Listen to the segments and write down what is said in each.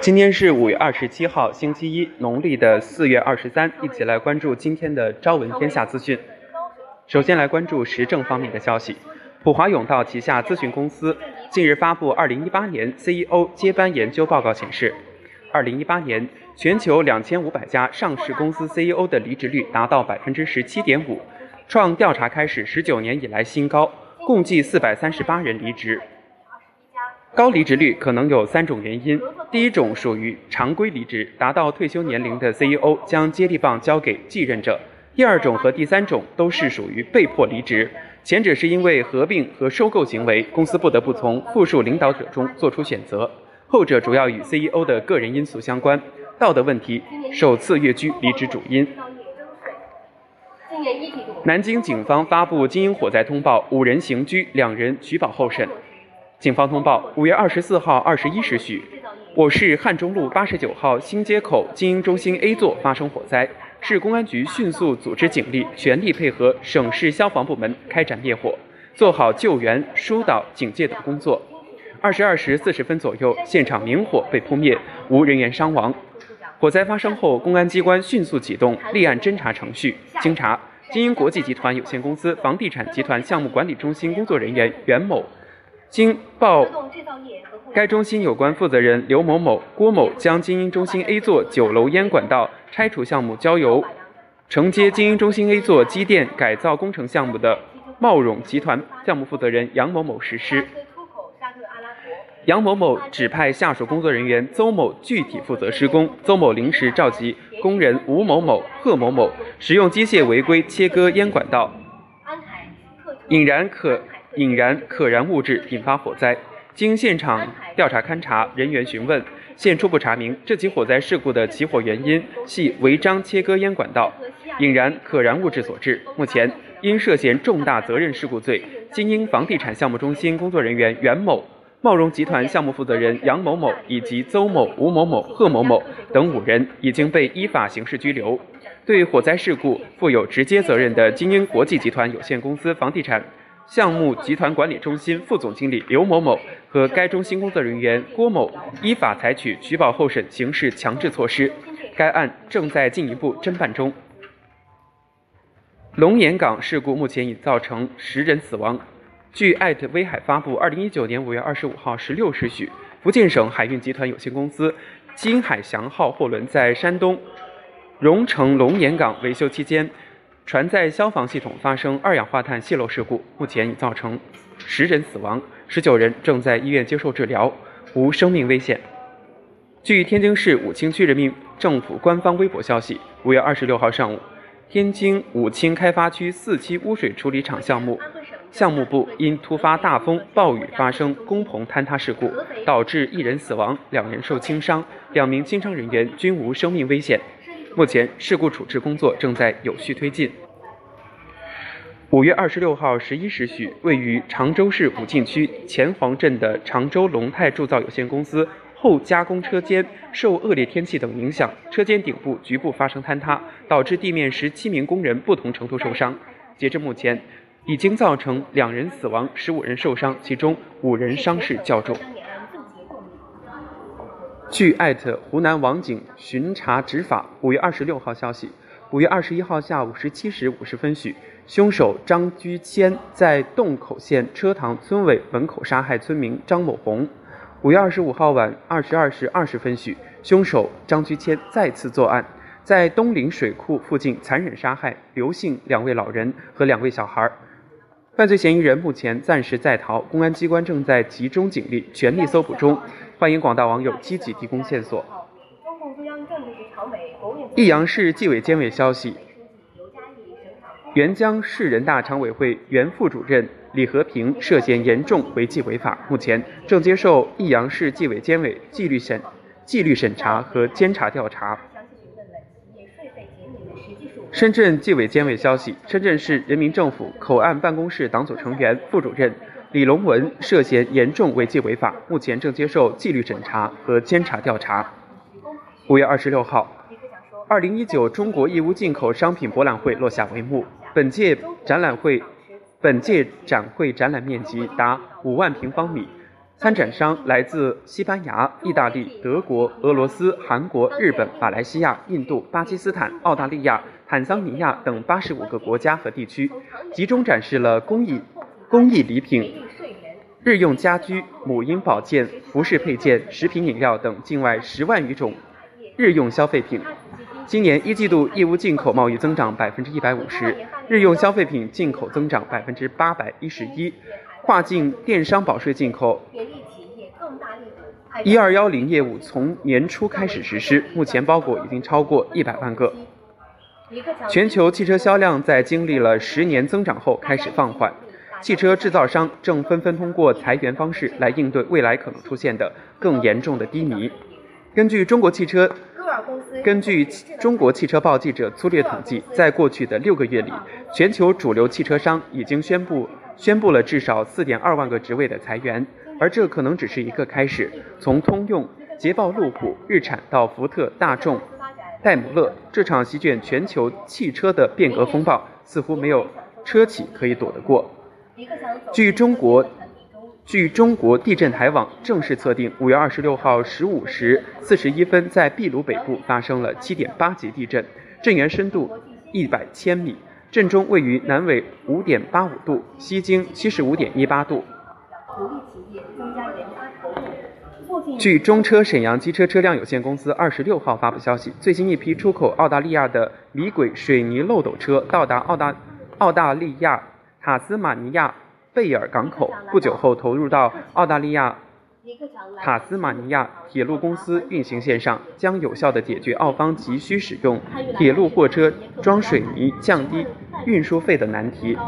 今天是五月二十七号，星期一，农历的四月二十三。一起来关注今天的《朝闻天下》资讯。首先来关注时政方面的消息。普华永道旗下咨询公司近日发布二零一八年 CEO 接班研究报告，显示，二零一八年全球两千五百家上市公司 CEO 的离职率达到百分之十七点五，创调查开始十九年以来新高，共计四百三十八人离职。高离职率可能有三种原因：第一种属于常规离职，达到退休年龄的 CEO 将接力棒交给继任者；第二种和第三种都是属于被迫离职，前者是因为合并和收购行为，公司不得不从复数领导者中做出选择；后者主要与 CEO 的个人因素相关，道德问题首次跃居离职主因。南京警方发布经营火灾通报，五人刑拘，两人取保候审。警方通报：五月二十四号二十一时许，我市汉中路八十九号新街口经营中心 A 座发生火灾，市公安局迅速组织警力，全力配合省市消防部门开展灭火，做好救援、疏导、警戒等工作。二十二时四十分左右，现场明火被扑灭，无人员伤亡。火灾发生后，公安机关迅速启动立案侦查程序。经查，经营国际集团有限公司房地产集团项目管理中心工作人员袁某。经报，该中心有关负责人刘某某、郭某将精英中心 A 座九楼烟管道拆除项目交由承接精英中心 A 座机电改造工程项目的茂荣集团项目负责人杨某某实施。杨某某指派下属工作人员邹某具体负责施工，邹某临时召集工人吴某某、贺某某使用机械违规切割烟管道，引燃可。引燃可燃物质，引发火灾。经现场调查勘查、人员询问，现初步查明，这起火灾事故的起火原因系违章切割烟管道，引燃可燃物质所致。目前，因涉嫌重大责任事故罪，金鹰房地产项目中心工作人员袁某、茂荣集团项目负责人杨某某以及邹某、吴某某、贺某某等五人已经被依法刑事拘留。对火灾事故负有直接责任的金鹰国际集团有限公司房地产。项目集团管理中心副总经理刘某某和该中心工作人员郭某依法采取取保候审刑事强制措施，该案正在进一步侦办中。龙岩港事故目前已造成十人死亡。据艾特威海发布，二零一九年五月二十五号十六时许，福建省海运集团有限公司金海翔号货轮在山东荣成龙岩港维修期间。船载消防系统发生二氧化碳泄漏事故，目前已造成十人死亡，十九人正在医院接受治疗，无生命危险。据天津市武清区人民政府官方微博消息，五月二十六号上午，天津武清开发区四期污水处理厂项目项目部因突发大风暴雨发生工棚坍塌事故，导致一人死亡，两人受轻伤，两名轻伤人员均无生命危险。目前，事故处置工作正在有序推进。五月二十六号十一时许，位于常州市武进区前黄镇的常州龙泰铸造有限公司后加工车间受恶劣天气等影响，车间顶部局部发生坍塌，导致地面十七名工人不同程度受伤。截至目前，已经造成两人死亡，十五人受伤，其中五人伤势较重。据艾特湖南网警巡查执法五月二十六号消息，五月二十一号下午十七时五十分许，凶手张居谦在洞口县车塘村委门口杀害村民张某红。五月二十五号晚二十二时二十分许，凶手张居谦再次作案，在东陵水库附近残忍杀害刘姓两位老人和两位小孩。犯罪嫌疑人目前暂时在逃，公安机关正在集中警力全力搜捕中。欢迎广大网友积极提供线索。益阳市纪委监委消息：沅江市人大常委会原副主任李和平涉嫌严重违纪违法，目前正接受益阳市纪委监委纪律审、纪律审查和监察调查。深圳纪委监委消息：深圳市人民政府口岸办公室党组成员、副主任。李龙文涉嫌严重违纪违法，目前正接受纪律审查和监察调查。五月二十六号，二零一九中国义乌进口商品博览会落下帷幕。本届展览会，本届展会展览面积达五万平方米，参展商来自西班牙、意大利、德国、俄罗斯、韩国、日本、马来西亚、印度、巴基斯坦、澳大利亚、坦桑尼亚等八十五个国家和地区，集中展示了工艺、工艺礼品、日用家居、母婴保健、服饰配件、食品饮料等境外十万余种日用消费品。今年一季度义乌进口贸易增长百分之一百五十，日用消费品进口增长百分之八百一十一，跨境电商保税进口一二幺零业务从年初开始实施，目前包裹已经超过一百万个。全球汽车销量在经历了十年增长后开始放缓，汽车制造商正纷纷通过裁员方式来应对未来可能出现的更严重的低迷。根据中国汽车。根据中国汽车报记者粗略统计，在过去的六个月里，全球主流汽车商已经宣布宣布了至少四点二万个职位的裁员，而这可能只是一个开始。从通用、捷豹、路虎、日产到福特、大众、戴姆勒，这场席卷全球汽车的变革风暴，似乎没有车企可以躲得过。据中国。据中国地震台网正式测定，五月二十六号十五时四十一分，在秘鲁北部发生了七点八级地震，震源深度一百千米，震中位于南纬五点八五度，西经七十五点一八度。据中车沈阳机车车辆有限公司二十六号发布消息，最新一批出口澳大利亚的米轨水泥漏斗车到达澳大澳大利亚塔斯马尼亚。贝尔港口不久后投入到澳大利亚塔斯马尼亚铁路公司运行线上，将有效地解决澳方急需使用铁路货车装水泥、降低运输费的难题。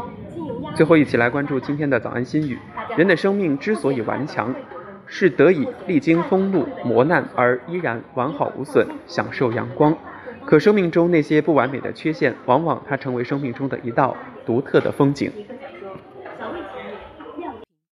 最后，一起来关注今天的早安心语：人的生命之所以顽强，是得以历经风露磨难而依然完好无损，享受阳光。可生命中那些不完美的缺陷，往往它成为生命中的一道独特的风景。